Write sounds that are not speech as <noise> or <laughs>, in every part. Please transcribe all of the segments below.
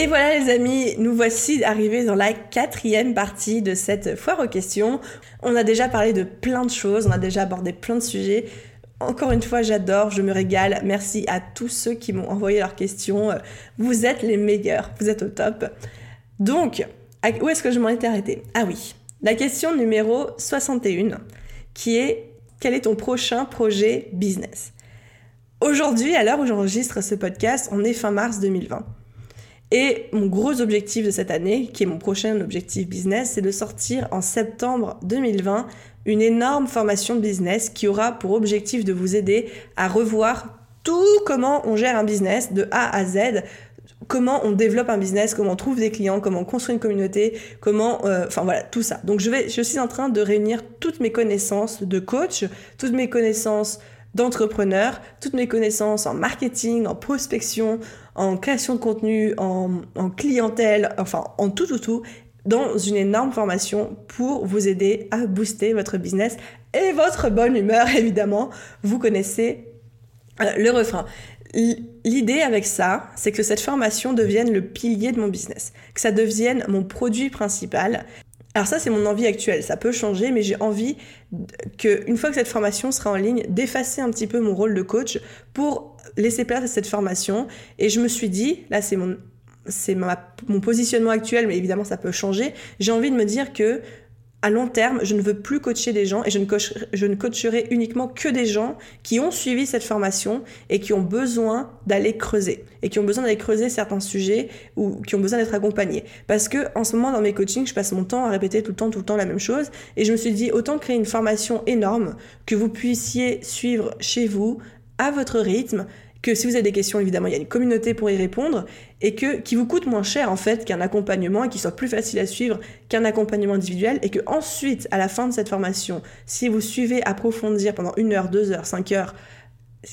Et voilà les amis, nous voici arrivés dans la quatrième partie de cette foire aux questions. On a déjà parlé de plein de choses, on a déjà abordé plein de sujets. Encore une fois, j'adore, je me régale. Merci à tous ceux qui m'ont envoyé leurs questions. Vous êtes les meilleurs, vous êtes au top. Donc, où est-ce que je m'en étais arrêtée? Ah oui, la question numéro 61, qui est quel est ton prochain projet business? Aujourd'hui, à l'heure où j'enregistre ce podcast, on est fin mars 2020. Et mon gros objectif de cette année, qui est mon prochain objectif business, c'est de sortir en septembre 2020 une énorme formation business qui aura pour objectif de vous aider à revoir tout comment on gère un business de A à Z, comment on développe un business, comment on trouve des clients, comment on construit une communauté, comment, euh, enfin voilà, tout ça. Donc je vais, je suis en train de réunir toutes mes connaissances de coach, toutes mes connaissances d'entrepreneur, toutes mes connaissances en marketing, en prospection, en création de contenu, en, clientèle, enfin en tout, tout, tout, dans une énorme formation pour vous aider à booster votre business et votre bonne humeur, <laughs> évidemment. Vous connaissez euh, le refrain. L'idée avec ça, c'est que cette formation devienne le pilier de mon business, que ça devienne mon produit principal. Alors ça, c'est mon envie actuelle. Ça peut changer, mais j'ai envie que, une fois que cette formation sera en ligne, d'effacer un petit peu mon rôle de coach pour laisser place à cette formation. Et je me suis dit, là c'est mon, c'est mon positionnement actuel, mais évidemment ça peut changer. J'ai envie de me dire que à long terme, je ne veux plus coacher des gens et je ne, coacherai uniquement que des gens qui ont suivi cette formation et qui ont besoin d'aller creuser et qui ont besoin d'aller creuser certains sujets ou qui ont besoin d'être accompagnés. Parce que en ce moment dans mes coachings, je passe mon temps à répéter tout le temps, tout le temps la même chose et je me suis dit autant créer une formation énorme que vous puissiez suivre chez vous à votre rythme que si vous avez des questions, évidemment, il y a une communauté pour y répondre, et que qui vous coûte moins cher en fait qu'un accompagnement et qui soit plus facile à suivre qu'un accompagnement individuel, et que ensuite, à la fin de cette formation, si vous suivez approfondir pendant une heure, deux heures, cinq heures,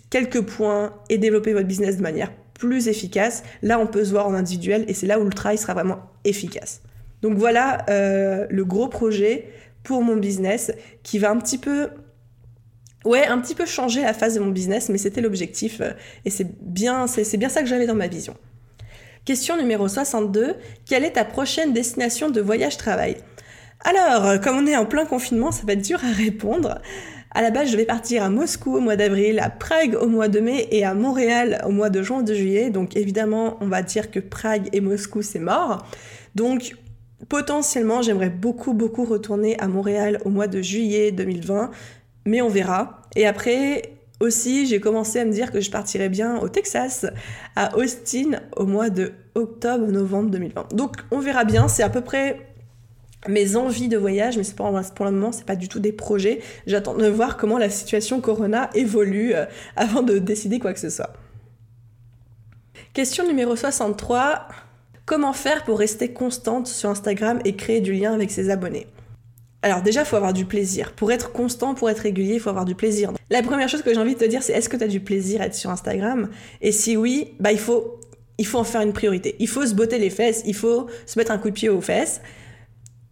quelques points et développer votre business de manière plus efficace, là on peut se voir en individuel et c'est là où le travail sera vraiment efficace. Donc voilà euh, le gros projet pour mon business qui va un petit peu ouais, un petit peu changer la phase de mon business, mais c'était l'objectif euh, et c'est bien, c'est bien ça que j'avais dans ma vision. Question numéro 62, quelle est ta prochaine destination de voyage-travail Alors, euh, comme on est en plein confinement, ça va être dur à répondre. À la base, je vais partir à Moscou au mois d'avril, à Prague au mois de mai et à Montréal au mois de juin de juillet. Donc évidemment, on va dire que Prague et Moscou, c'est mort. Donc potentiellement, j'aimerais beaucoup, beaucoup retourner à Montréal au mois de juillet 2020 mais on verra. Et après, aussi, j'ai commencé à me dire que je partirais bien au Texas, à Austin, au mois de octobre-novembre 2020. Donc, on verra bien. C'est à peu près mes envies de voyage, mais c'est pour, pour le moment, c'est pas du tout des projets. J'attends de voir comment la situation Corona évolue euh, avant de décider quoi que ce soit. Question numéro 63. Comment faire pour rester constante sur Instagram et créer du lien avec ses abonnés? Alors déjà, il faut avoir du plaisir. Pour être constant, pour être régulier, il faut avoir du plaisir. La première chose que j'ai envie de te dire, c'est est-ce que tu as du plaisir à être sur Instagram? Et si oui, bah il faut, il faut en faire une priorité. Il faut se botter les fesses, il faut se mettre un coup de pied aux fesses.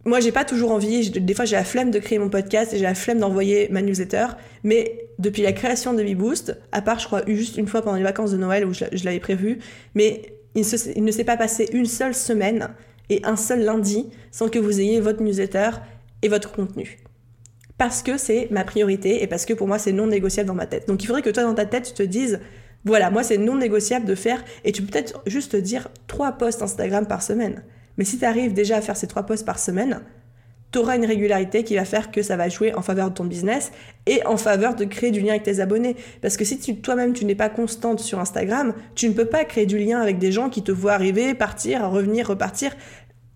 Moi, j'ai pas toujours envie, des fois j'ai la flemme de créer mon podcast et j'ai la flemme d'envoyer ma newsletter, mais depuis la création de Boost, à part je crois juste une fois pendant les vacances de Noël où je, l'avais prévu, mais il, il ne s'est pas passé une seule semaine et un seul lundi sans que vous ayez votre newsletter et votre contenu. Parce que c'est ma priorité et parce que pour moi c'est non négociable dans ma tête. Donc il faudrait que toi dans ta tête tu te dises voilà, moi c'est non négociable de faire et tu peux peut-être juste te dire trois posts Instagram par semaine. Mais si tu arrives déjà à faire ces trois posts par semaine, tu auras une régularité qui va faire que ça va jouer en faveur de ton business et en faveur de créer du lien avec tes abonnés. Parce que si toi-même tu n'es pas constante sur Instagram, tu ne peux pas créer du lien avec des gens qui te voient arriver, partir, revenir, repartir.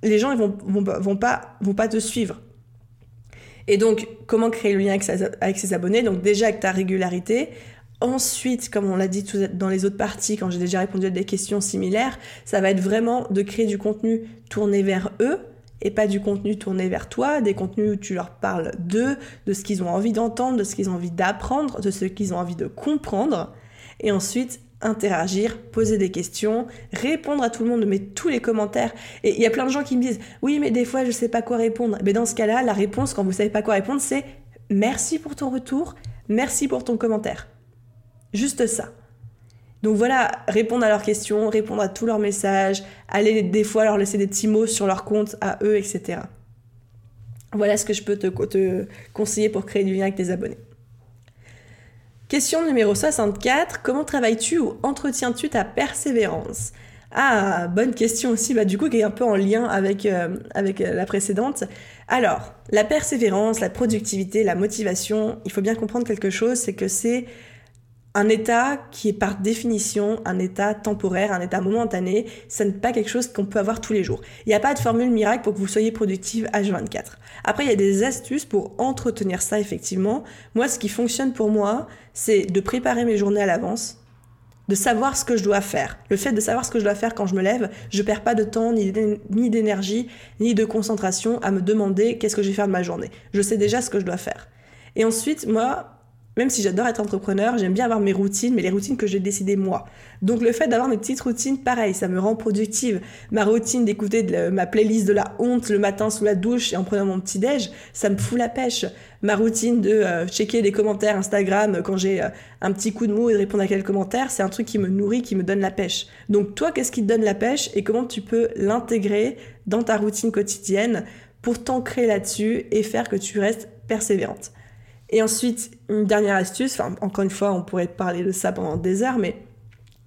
Les gens ils vont, vont, vont, pas, vont pas te suivre. Et donc, comment créer le lien avec, ses abonnés? Donc déjà avec ta régularité. Ensuite, comme on l'a dit dans les autres parties, quand j'ai déjà répondu à des questions similaires, ça va être vraiment de créer du contenu tourné vers eux et pas du contenu tourné vers toi, des contenus où tu leur parles d'eux, de ce qu'ils ont envie d'entendre, de ce qu'ils ont envie d'apprendre, de ce qu'ils ont envie de comprendre. Et ensuite, interagir, poser des questions, répondre à tout le monde, mais tous les commentaires. Et il y a plein de gens qui me disent oui, mais des fois je sais pas quoi répondre. Mais dans ce cas-là, la réponse quand vous savez pas quoi répondre, c'est merci pour ton retour, merci pour ton commentaire. Juste ça. Donc voilà, répondre à leurs questions, répondre à tous leurs messages, aller des fois leur laisser des petits mots sur leur compte à eux, etc. Voilà ce que je peux te, te conseiller pour créer du lien avec tes abonnés. Question numéro 64. Comment travailles-tu ou entretiens-tu ta persévérance? Ah, bonne question aussi, bah, du coup, qui est un peu en lien avec, euh, avec euh, la précédente. Alors, la persévérance, la productivité, la motivation, il faut bien comprendre quelque chose, c'est que c'est un état qui est par définition un état temporaire, un état momentané, ce n'est pas quelque chose qu'on peut avoir tous les jours. Il n'y a pas de formule miracle pour que vous soyez productive H24. Après, il y a des astuces pour entretenir ça effectivement. Moi, ce qui fonctionne pour moi, c'est de préparer mes journées à l'avance, de savoir ce que je dois faire. Le fait de savoir ce que je dois faire quand je me lève, je perds pas de temps, ni d'énergie, ni de concentration à me demander qu'est-ce que je vais faire de ma journée. Je sais déjà ce que je dois faire. Et ensuite, moi, même si j'adore être entrepreneur, j'aime bien avoir mes routines, mais les routines que j'ai décidées moi. Donc le fait d'avoir mes petites routines, pareil, ça me rend productive. Ma routine d'écouter ma playlist de la honte le matin sous la douche et en prenant mon petit déj, ça me fout la pêche. Ma routine de euh, checker les commentaires Instagram quand j'ai euh, un petit coup de mou et de répondre à quelques commentaires, c'est un truc qui me nourrit, qui me donne la pêche. Donc toi, qu'est-ce qui te donne la pêche et comment tu peux l'intégrer dans ta routine quotidienne pour t'ancrer là-dessus et faire que tu restes persévérante? Et ensuite, une dernière astuce, encore une fois, on pourrait parler de ça pendant des heures, mais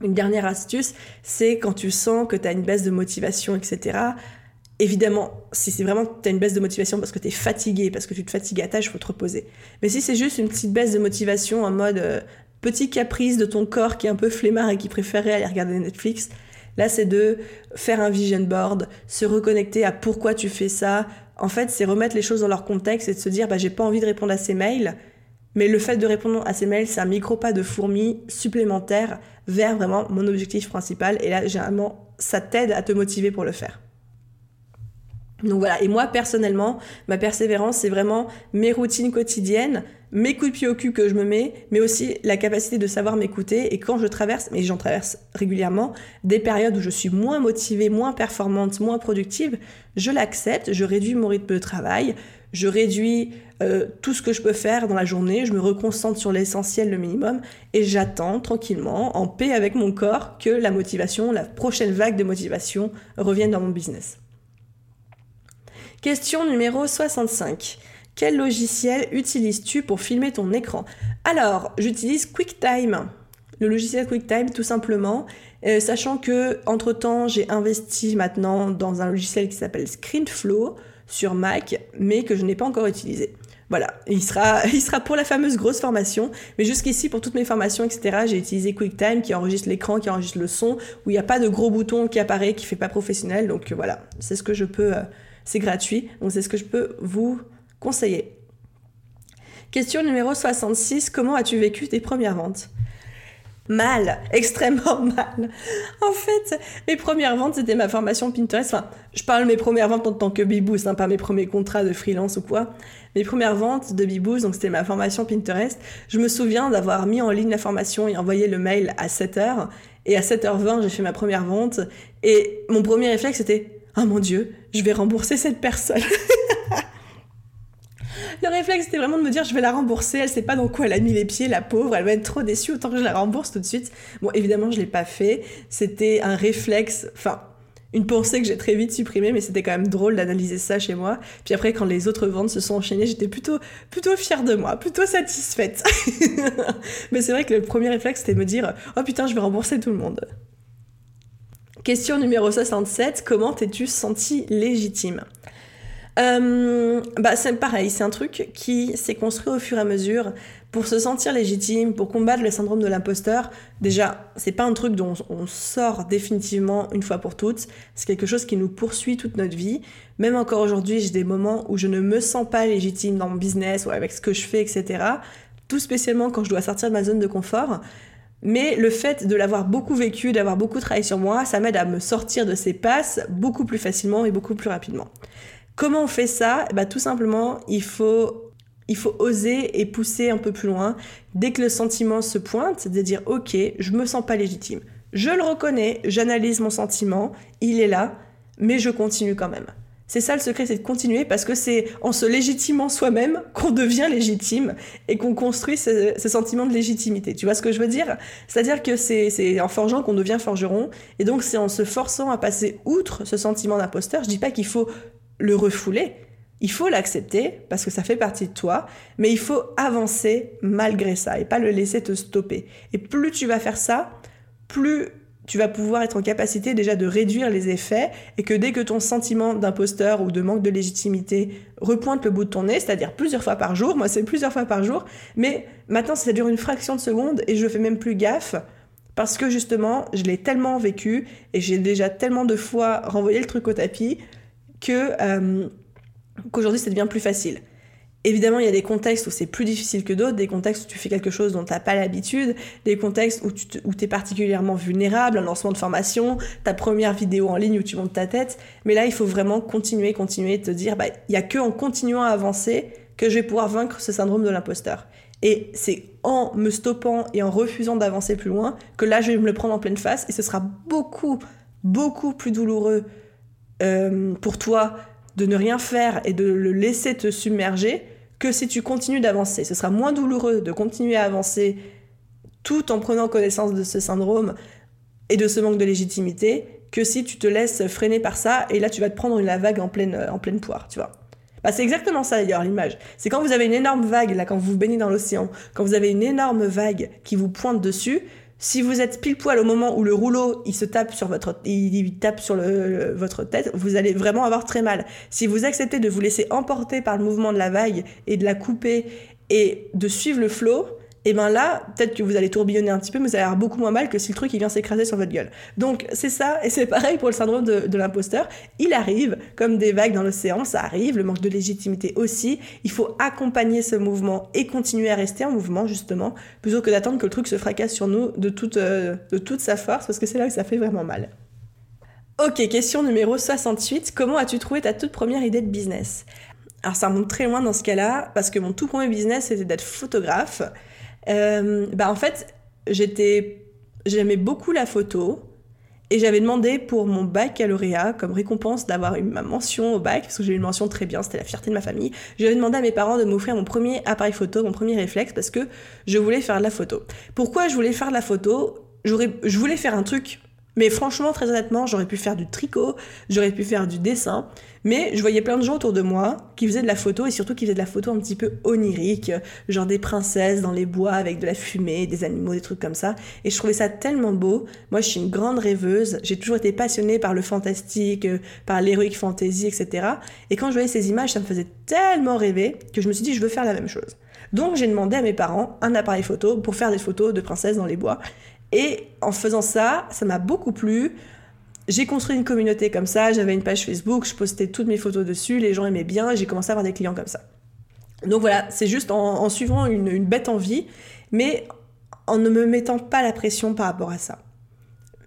une dernière astuce, c'est quand tu sens que tu as une baisse de motivation, etc. Évidemment, si c'est vraiment tu as une baisse de motivation parce que tu es fatigué, parce que tu te fatigues à tâche, faut te reposer. Mais si c'est juste une petite baisse de motivation en mode euh, petit caprice de ton corps qui est un peu flemmard et qui préférerait aller regarder Netflix, là c'est de faire un vision board, se reconnecter à pourquoi tu fais ça, en fait, c'est remettre les choses dans leur contexte et de se dire, bah, j'ai pas envie de répondre à ces mails, mais le fait de répondre à ces mails, c'est un micro pas de fourmi supplémentaire vers vraiment mon objectif principal. Et là, généralement, ça t'aide à te motiver pour le faire. Donc voilà, et moi personnellement, ma persévérance, c'est vraiment mes routines quotidiennes, mes coups de pied au cul que je me mets, mais aussi la capacité de savoir m'écouter. Et quand je traverse, mais j'en traverse régulièrement, des périodes où je suis moins motivée, moins performante, moins productive, je l'accepte, je réduis mon rythme de travail, je réduis euh, tout ce que je peux faire dans la journée, je me reconcentre sur l'essentiel, le minimum, et j'attends tranquillement, en paix avec mon corps, que la motivation, la prochaine vague de motivation revienne dans mon business. Question numéro 65. Quel logiciel utilises-tu pour filmer ton écran? Alors, j'utilise QuickTime. Le logiciel QuickTime, tout simplement, euh, sachant que entre temps, j'ai investi maintenant dans un logiciel qui s'appelle ScreenFlow sur Mac, mais que je n'ai pas encore utilisé. Voilà, il sera, <laughs> pour la fameuse grosse formation, mais jusqu'ici, pour toutes mes formations, etc., j'ai utilisé QuickTime qui enregistre l'écran, qui enregistre le son, où il n'y a pas de gros bouton qui apparaît, qui fait pas professionnel, donc voilà, c'est ce que je peux, euh, c'est gratuit, donc c'est ce que je peux vous conseiller. Question numéro 66, comment as-tu vécu tes premières ventes? Mal, <laughs> extrêmement mal. En fait, mes premières ventes, c'était ma formation Pinterest. Enfin, je parle mes premières ventes en tant que Bibous, hein, pas mes premiers contrats de freelance ou quoi. Mes premières ventes de Bibous, donc c'était ma formation Pinterest. Je me souviens d'avoir mis en ligne la formation et envoyé le mail à 7h. Et à 7h20, j'ai fait ma première vente. Et mon premier réflexe, c'était Oh mon Dieu, je vais rembourser cette personne. <laughs> le réflexe, c'était vraiment de me dire, je vais la rembourser, elle sait pas dans quoi elle a mis les pieds, la pauvre, elle va être trop déçue, autant que je la rembourse tout de suite. Bon, évidemment, je l'ai pas fait. C'était un réflexe, enfin, une pensée que j'ai très vite supprimée, mais c'était quand même drôle d'analyser ça chez moi. Puis après, quand les autres ventes se sont enchaînées, j'étais plutôt, plutôt fière de moi, plutôt satisfaite. <laughs> mais c'est vrai que le premier réflexe, c'était de me dire, oh putain, je vais rembourser tout le monde. Question numéro 67, comment t'es-tu senti légitime? Euh, bah c'est pareil, c'est un truc qui s'est construit au fur et à mesure pour se sentir légitime, pour combattre le syndrome de l'imposteur. Déjà, c'est pas un truc dont on sort définitivement une fois pour toutes. C'est quelque chose qui nous poursuit toute notre vie. Même encore aujourd'hui, j'ai des moments où je ne me sens pas légitime dans mon business ou avec ce que je fais, etc. Tout spécialement quand je dois sortir de ma zone de confort. Mais le fait de l'avoir beaucoup vécu, d'avoir beaucoup travaillé sur moi, ça m'aide à me sortir de ces passes beaucoup plus facilement et beaucoup plus rapidement. Comment on fait ça? Bah, Tout simplement, il faut, oser et pousser un peu plus loin. Dès que le sentiment se pointe, c'est de dire ok, je me sens pas légitime. Je le reconnais, j'analyse mon sentiment, il est là, mais je continue quand même. C'est ça le secret, c'est de continuer parce que c'est en se légitimant soi-même qu'on devient légitime et qu'on construit ce, sentiment de légitimité. Tu vois ce que je veux dire? C'est-à-dire que c'est en forgeant qu'on devient forgeron et donc c'est en se forçant à passer outre ce sentiment d'imposteur. Je dis pas qu'il faut le refouler, il faut l'accepter parce que ça fait partie de toi, mais il faut avancer malgré ça et pas le laisser te stopper. Et plus tu vas faire ça, plus tu vas pouvoir être en capacité déjà de réduire les effets et que dès que ton sentiment d'imposteur ou de manque de légitimité repointe le bout de ton nez, c'est-à-dire plusieurs fois par jour, moi c'est plusieurs fois par jour, mais maintenant ça dure une fraction de seconde et je fais même plus gaffe parce que justement je l'ai tellement vécu et j'ai déjà tellement de fois renvoyé le truc au tapis que euh, qu'aujourd'hui ça devient plus facile. Évidemment, il y a des contextes où c'est plus difficile que d'autres, des contextes où tu fais quelque chose dont tu n'as pas l'habitude, des contextes où tu es particulièrement vulnérable, un lancement de formation, ta première vidéo en ligne où tu montes ta tête. Mais là, il faut vraiment continuer, continuer, te dire, bah, il n'y a que en continuant à avancer que je vais pouvoir vaincre ce syndrome de l'imposteur. Et c'est en me stoppant et en refusant d'avancer plus loin que là, je vais me le prendre en pleine face et ce sera beaucoup, beaucoup plus douloureux euh, pour toi de ne rien faire et de le laisser te submerger que si tu continues d'avancer. Ce sera moins douloureux de continuer à avancer tout en prenant connaissance de ce syndrome et de ce manque de légitimité que si tu te laisses freiner par ça et là tu vas te prendre la vague en pleine, en pleine poire, tu vois. Bah, c'est exactement ça d'ailleurs l'image. C'est quand vous avez une énorme vague, là quand vous vous baignez dans l'océan, quand vous avez une énorme vague qui vous pointe dessus, si vous êtes pile poil au moment où le rouleau il se tape sur votre il, tape sur votre tête, vous allez vraiment avoir très mal. Si vous acceptez de vous laisser emporter par le mouvement de la vague et de la couper et de suivre le flot, et ben là, peut-être que vous allez tourbillonner un petit peu, mais vous allez avoir beaucoup moins mal que si le truc il vient s'écraser sur votre gueule. Donc c'est ça, et c'est pareil pour le syndrome de, l'imposteur. Il arrive, comme des vagues dans l'océan, ça arrive, le manque de légitimité aussi. Il faut accompagner ce mouvement et continuer à rester en mouvement, justement, plutôt que d'attendre que le truc se fracasse sur nous de toute, euh, de toute sa force, parce que c'est là que ça fait vraiment mal. Ok, question numéro 68. Comment as-tu trouvé ta toute première idée de business? Alors ça remonte très loin dans ce cas-là, parce que mon tout premier business c'était d'être photographe. Euh, bah en fait, j'étais, j'aimais beaucoup la photo et j'avais demandé pour mon baccalauréat comme récompense d'avoir eu ma mention au bac parce que j'ai eu une mention très bien, c'était la fierté de ma famille. J'avais demandé à mes parents de m'offrir mon premier appareil photo, mon premier réflexe parce que je voulais faire de la photo. Pourquoi je voulais faire de la photo? J'aurais, je voulais faire un truc mais franchement, très honnêtement, j'aurais pu faire du tricot, j'aurais pu faire du dessin, mais je voyais plein de gens autour de moi qui faisaient de la photo et surtout qui faisaient de la photo un petit peu onirique, genre des princesses dans les bois avec de la fumée, des animaux, des trucs comme ça. Et je trouvais ça tellement beau. Moi, je suis une grande rêveuse, j'ai toujours été passionnée par le fantastique, par l'héroïque fantasy, etc. Et quand je voyais ces images, ça me faisait tellement rêver que je me suis dit, je veux faire la même chose. Donc j'ai demandé à mes parents un appareil photo pour faire des photos de princesses dans les bois. Et en faisant ça, ça m'a beaucoup plu. J'ai construit une communauté comme ça, j'avais une page Facebook, je postais toutes mes photos dessus, les gens aimaient bien, j'ai commencé à avoir des clients comme ça. Donc voilà, c'est juste en, suivant une, bête envie, mais en ne me mettant pas la pression par rapport à ça.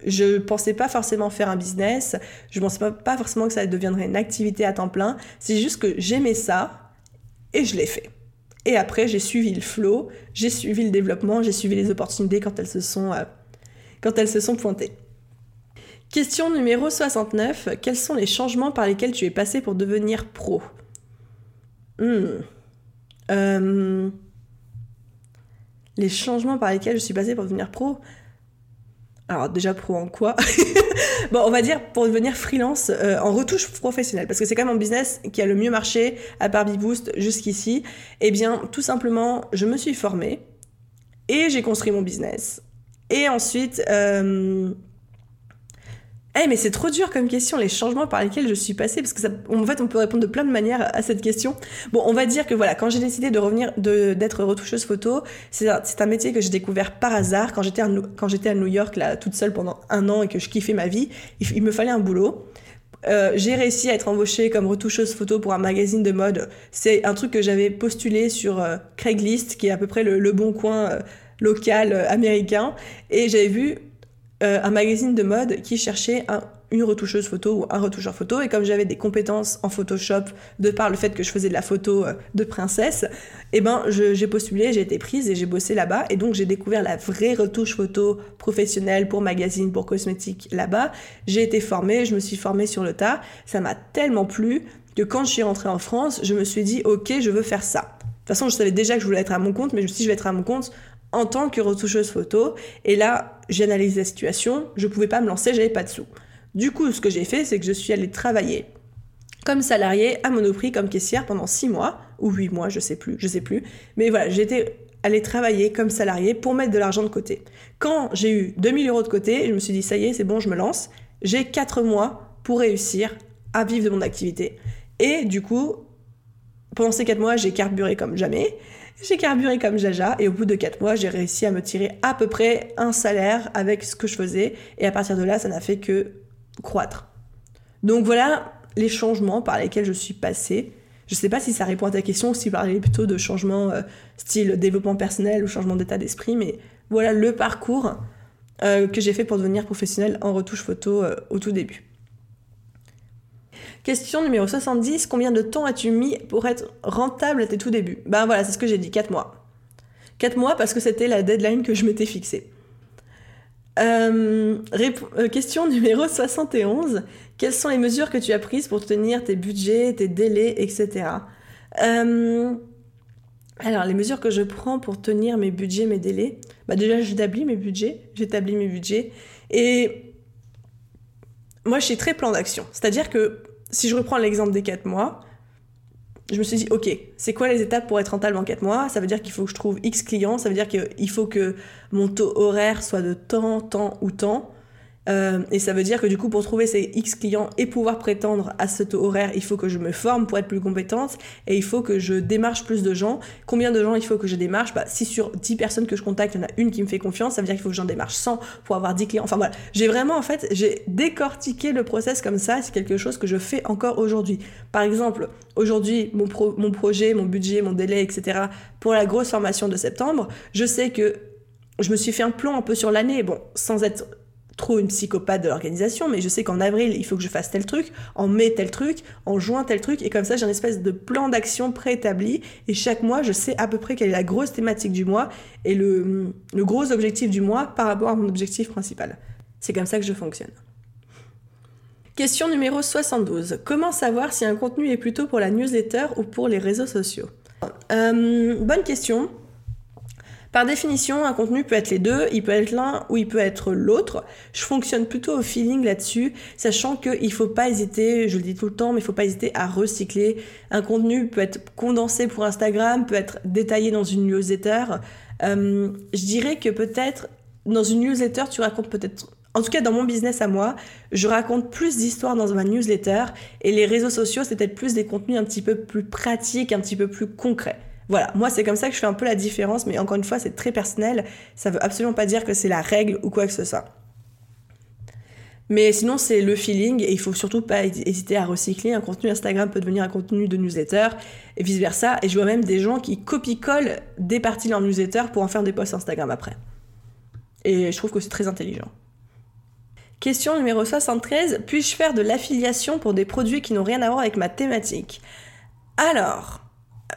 Je pensais pas forcément faire un business, je pensais pas, pas forcément que ça deviendrait une activité à temps plein, c'est juste que j'aimais ça et je l'ai fait. Et après, j'ai suivi le flow, j'ai suivi le développement, j'ai suivi les opportunités quand elles se sont, euh, pointées. Question numéro 69. Quels sont les changements par lesquels tu es passé pour devenir pro? Hmm. euh, Les changements par lesquels je suis passé pour devenir pro? Alors déjà pro en quoi <laughs> Bon, on va dire pour devenir freelance euh, en retouche professionnelle, parce que c'est quand même mon business qui a le mieux marché à Barbie Boost jusqu'ici. Eh bien, tout simplement, je me suis formée et j'ai construit mon business. Et ensuite, euh, eh mais c'est trop dur comme question, les changements par lesquels je suis passée, parce que ça, en fait on peut répondre de plein de manières à cette question. Bon, on va dire que voilà, quand j'ai décidé de revenir, d'être retoucheuse photo, c'est un, un, métier que j'ai découvert par hasard quand j'étais quand j'étais à New York là toute seule pendant un an et que je kiffais ma vie, il, me fallait un boulot. Euh, j'ai réussi à être embauchée comme retoucheuse photo pour un magazine de mode. C'est un truc que j'avais postulé sur euh, Craigslist, qui est à peu près le, bon coin euh, local américain, et j'avais vu euh, un magazine de mode qui cherchait une retoucheuse photo ou un retoucheur photo. Et comme j'avais des compétences en Photoshop, de par le fait que je faisais de la photo euh, de princesse, eh ben j'ai postulé, j'ai été prise et j'ai bossé là-bas. Et donc j'ai découvert la vraie retouche photo professionnelle pour magazine, pour cosmétique là-bas. J'ai été formée, je me suis formée sur le tas. Ça m'a tellement plu que quand je suis rentrée en France, je me suis dit ok, je veux faire ça. De toute façon, je savais déjà que je voulais être à mon compte, mais je je vais être à mon compte en tant que retoucheuse photo. Et là, j'analyse la situation, je pouvais pas me lancer, j'avais pas de sous. Du coup, ce que j'ai fait, c'est que je suis allée travailler comme salariée à Monoprix, comme caissière pendant 6 mois, ou 8 mois, je sais plus, je sais plus. Mais voilà, j'étais allée travailler comme salariée pour mettre de l'argent de côté. Quand j'ai eu 2000 euros de côté, je me suis dit, ça y est, c'est bon, je me lance. J'ai 4 mois pour réussir à vivre de mon activité. Et du coup, pendant ces 4 mois, j'ai carburé comme jamais. J'ai carburé comme Jaja et au bout de 4 mois, j'ai réussi à me tirer à peu près un salaire avec ce que je faisais et à partir de là, ça n'a fait que croître. Donc voilà les changements par lesquels je suis passée. Je sais pas si ça répond à ta question ou si parlait plutôt de changement euh, style développement personnel ou changement d'état d'esprit, mais voilà le parcours euh, que j'ai fait pour devenir professionnel en retouche photo euh, au tout début. Question numéro 70, combien de temps as-tu mis pour être rentable à tes tout débuts? Ben voilà, c'est ce que j'ai dit, 4 mois. 4 mois parce que c'était la deadline que je m'étais fixée. Euh, euh, question <laughs> numéro 71, quelles sont les mesures que tu as prises pour tenir tes budgets, tes délais, etc. Euh, alors, les mesures que je prends pour tenir mes budgets, mes délais, bah déjà j'établis mes budgets, j'établis mes budgets, et moi je suis très plan d'action. C'est-à-dire que si je reprends l'exemple des 4 mois, je me suis dit, ok, c'est quoi les étapes pour être rentable en 4 mois? Ça veut dire qu'il faut que je trouve X clients, ça veut dire qu'il faut que mon taux horaire soit de temps, temps ou temps. Euh, et ça veut dire que du coup, pour trouver ces X clients et pouvoir prétendre à ce taux horaire, il faut que je me forme pour être plus compétente et il faut que je démarche plus de gens. Combien de gens il faut que je démarche? Bah, Si sur 10 personnes que je contacte, il y en a une qui me fait confiance, ça veut dire qu'il faut que j'en démarche 100 pour avoir 10 clients. Enfin voilà, j'ai vraiment en fait, j'ai décortiqué le process comme ça. C'est quelque chose que je fais encore aujourd'hui. Par exemple, aujourd'hui, mon, mon projet, mon budget, mon délai, etc. pour la grosse formation de septembre, je sais que je me suis fait un plan un peu sur l'année, bon, sans être trop une psychopathe de l'organisation, mais je sais qu'en avril, il faut que je fasse tel truc, en mai, tel truc, en juin, tel truc, et comme ça, j'ai une espèce de plan d'action préétabli, et chaque mois, je sais à peu près quelle est la grosse thématique du mois et le, le gros objectif du mois par rapport à mon objectif principal. C'est comme ça que je fonctionne. Question numéro 72. Comment savoir si un contenu est plutôt pour la newsletter ou pour les réseaux sociaux? Euh, Bonne question. Par définition, un contenu peut être les deux, il peut être l'un ou il peut être l'autre. Je fonctionne plutôt au feeling là-dessus, sachant qu'il ne faut pas hésiter, je le dis tout le temps, mais il ne faut pas hésiter à recycler. Un contenu peut être condensé pour Instagram, peut être détaillé dans une newsletter. Euh, je dirais que peut-être dans une newsletter, tu racontes peut-être en tout cas, dans mon business à moi, je raconte plus d'histoires dans ma newsletter et les réseaux sociaux, c'est peut-être plus des contenus un petit peu plus pratiques, un petit peu plus concrets. Voilà, moi c'est comme ça que je fais un peu la différence, mais encore une fois c'est très personnel, ça veut absolument pas dire que c'est la règle ou quoi que ce soit. Mais sinon c'est le feeling et il faut surtout pas hésiter à recycler. Un contenu Instagram peut devenir un contenu de newsletter et vice versa. Et je vois même des gens qui copie-collent des parties de leur newsletter pour en faire des posts Instagram après. Et je trouve que c'est très intelligent. Question numéro 73. Puis-je faire de l'affiliation pour des produits qui n'ont rien à voir avec ma thématique? Alors,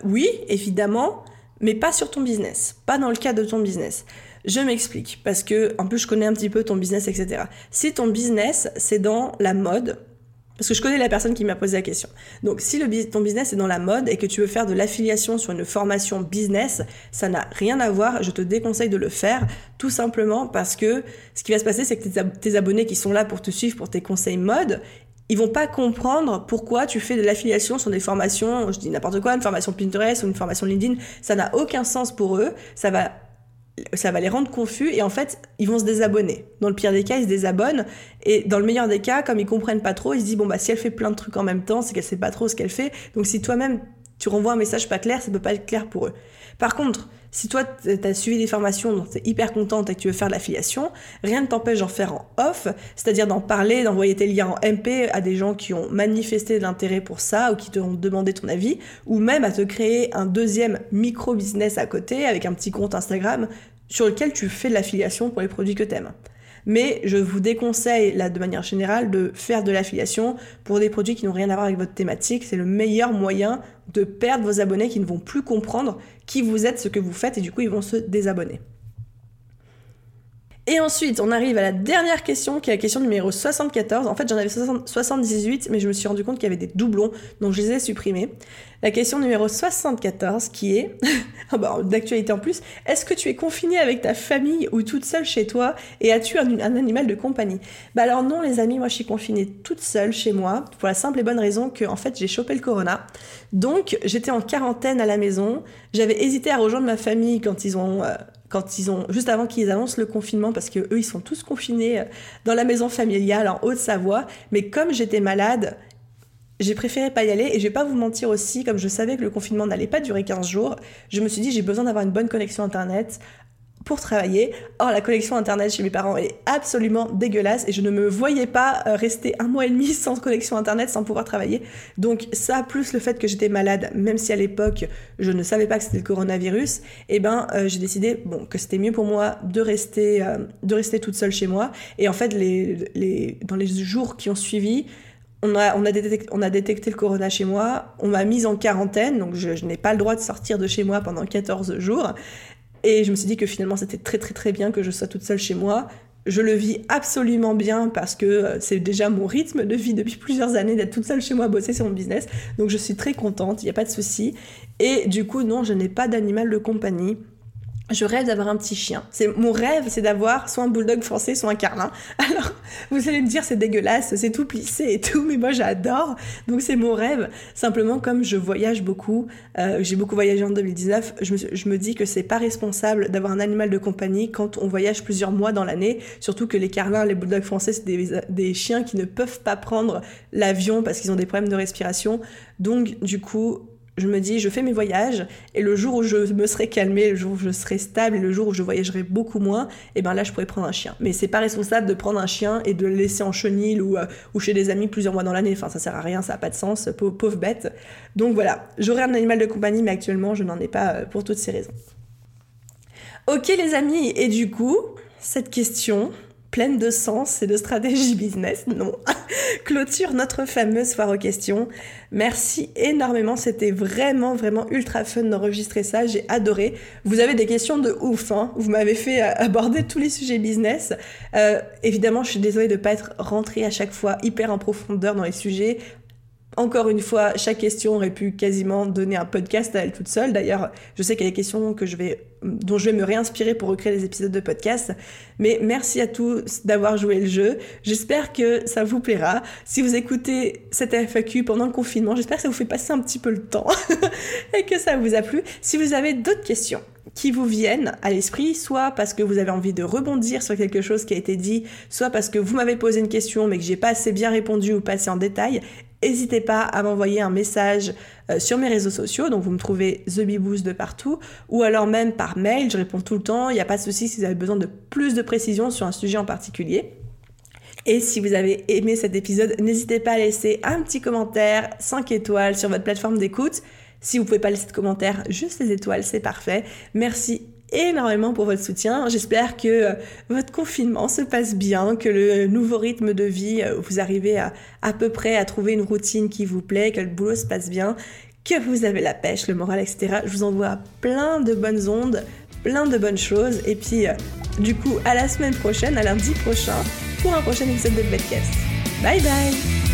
oui, évidemment, mais pas sur ton business, pas dans le cadre de ton business. Je m'explique, parce que en plus je connais un petit peu ton business, etc. Si ton business c'est dans la mode, parce que je connais la personne qui m'a posé la question. Donc si ton business est dans la mode et que tu veux faire de l'affiliation sur une formation business, ça n'a rien à voir, je te déconseille de le faire, tout simplement parce que ce qui va se passer, c'est que tes abonnés qui sont là pour te suivre pour tes conseils mode, ils vont pas comprendre pourquoi tu fais de l'affiliation sur des formations, je dis n'importe quoi, une formation Pinterest ou une formation LinkedIn, ça n'a aucun sens pour eux, ça va ça va les rendre confus et en fait, ils vont se désabonner. Dans le pire des cas, ils se désabonnent et dans le meilleur des cas, comme ils comprennent pas trop, ils se disent bon bah si elle fait plein de trucs en même temps, c'est qu'elle sait pas trop ce qu'elle fait. Donc si toi-même tu renvoies un message pas clair, ça peut pas être clair pour eux. Par contre, si toi, tu as suivi des formations dont tu es hyper contente et que tu veux faire de l'affiliation, rien ne t'empêche d'en faire en off, c'est-à-dire d'en parler, d'envoyer tes liens en MP à des gens qui ont manifesté de l'intérêt pour ça ou qui te ont demandé ton avis, ou même à te créer un deuxième micro-business à côté avec un petit compte Instagram sur lequel tu fais de l'affiliation pour les produits que tu aimes. Mais je vous déconseille, là, de manière générale, de faire de l'affiliation pour des produits qui n'ont rien à voir avec votre thématique. C'est le meilleur moyen de perdre vos abonnés qui ne vont plus comprendre qui vous êtes, ce que vous faites, et du coup, ils vont se désabonner. Et ensuite, on arrive à la dernière question, qui est la question numéro 74. En fait, j'en avais 78, mais je me suis rendu compte qu'il y avait des doublons, donc je les ai supprimés. La question numéro 74, qui est, <laughs> ah bah, d'actualité en plus, est-ce que tu es confiné avec ta famille ou toute seule chez toi et as-tu un, animal de compagnie? Bah alors non, les amis, moi je suis confinée toute seule chez moi, pour la simple et bonne raison que, fait, j'ai chopé le corona. Donc, j'étais en quarantaine à la maison. J'avais hésité à rejoindre ma famille quand ils ont euh, quand juste avant qu'ils annoncent le confinement, parce que eux, ils sont tous confinés euh, dans la maison familiale en Haute-Savoie. Mais comme j'étais malade, j'ai préféré pas y aller et je vais pas vous mentir aussi, comme je savais que le confinement n'allait pas durer 15 jours, je me suis dit j'ai besoin d'avoir une bonne connexion internet pour travailler. Or, la connexion internet chez mes parents est absolument dégueulasse et je ne me voyais pas euh, rester un mois et demi <laughs> sans connexion internet, sans pouvoir travailler. Donc ça, plus le fait que j'étais malade, même si à l'époque je ne savais pas que c'était le coronavirus, eh ben euh, j'ai décidé bon que c'était mieux pour moi de rester euh, de rester toute seule chez moi. Et en fait, dans les jours qui ont suivi, on a, détecté, le corona chez moi, on m'a mise en quarantaine, donc je n'ai pas le droit de sortir de chez moi pendant 14 jours. Et je me suis dit que finalement c'était très très très bien que je sois toute seule chez moi. Je le vis absolument bien parce que euh, c'est déjà mon rythme de vie depuis plusieurs années d'être toute seule chez moi, bosser sur mon business. Donc je suis très contente, il n'y a pas de souci. Et du coup, non, je n'ai pas d'animal de compagnie je rêve d'avoir un petit chien. C'est mon rêve, c'est d'avoir soit un bulldog français, soit un carlin. <laughs> Alors, vous allez me dire c'est dégueulasse, c'est tout plissé et tout, mais moi j'adore. Donc c'est mon rêve. Simplement comme je voyage beaucoup, euh, j'ai beaucoup voyagé en 2019, je me, dis que c'est pas responsable d'avoir un animal de compagnie quand on voyage plusieurs mois dans l'année. Surtout que les carlins, les bulldogs français, c'est des, des chiens qui ne peuvent pas prendre l'avion parce qu'ils ont des problèmes de respiration. Donc du coup, je me dis, je fais mes voyages, et le jour où je me serai calmée, le jour où je serai stable, le jour où je voyagerai beaucoup moins, et eh ben là, je pourrais prendre un chien. Mais c'est pas responsable de prendre un chien et de le laisser en chenille ou, euh, chez des amis plusieurs mois dans l'année. Enfin, ça sert à rien, ça a pas de sens, pauvre, pauvre bête. Donc voilà, j'aurais un animal de compagnie, mais actuellement, je n'en ai pas euh, pour toutes ces raisons. Ok les amis, et du coup, cette question, pleine de sens et de stratégie <laughs> business, non, <laughs> clôture notre fameuse foire aux questions. Merci énormément, c'était vraiment, vraiment ultra fun d'enregistrer ça, j'ai adoré. Vous avez des questions de ouf, hein vous m'avez fait euh, aborder tous les sujets business. Euh, évidemment, je suis désolée de ne pas être rentrée à chaque fois hyper en profondeur dans les sujets. Encore une fois, chaque question aurait pu quasiment donner un podcast à elle toute seule. D'ailleurs, je sais qu'il y a des questions dont je vais me réinspirer pour recréer des épisodes de podcast. Mais merci à tous d'avoir joué le jeu. J'espère que ça vous plaira. Si vous écoutez cette FAQ pendant le confinement, j'espère que ça vous fait passer un petit peu le temps <laughs> et que ça vous a plu. Si vous avez d'autres questions, qui vous viennent à l'esprit, soit parce que vous avez envie de rebondir sur quelque chose qui a été dit, soit parce que vous m'avez posé une question mais que j'ai pas assez bien répondu ou pas assez en détail, N'hésitez pas à m'envoyer un message euh, sur mes réseaux sociaux, donc vous me trouvez The de partout, ou alors même par mail, je réponds tout le temps, il n'y a pas de souci si vous avez besoin de plus de précision sur un sujet en particulier. Et si vous avez aimé cet épisode, n'hésitez pas à laisser un petit commentaire, 5 étoiles sur votre plateforme d'écoute. Si vous pouvez pas laisser de commentaire, juste les étoiles, c'est parfait. Merci énormément pour votre soutien. J'espère que euh, votre confinement se passe bien, que le nouveau rythme de vie, euh, vous arrivez à, à peu près à trouver une routine qui vous plaît, que le boulot se passe bien, que vous avez la pêche, le moral, etc. Je vous envoie plein de bonnes ondes, plein de bonnes choses. Et puis, euh, du coup, à la semaine prochaine, à lundi prochain, pour un prochain épisode de Bedcast. Bye bye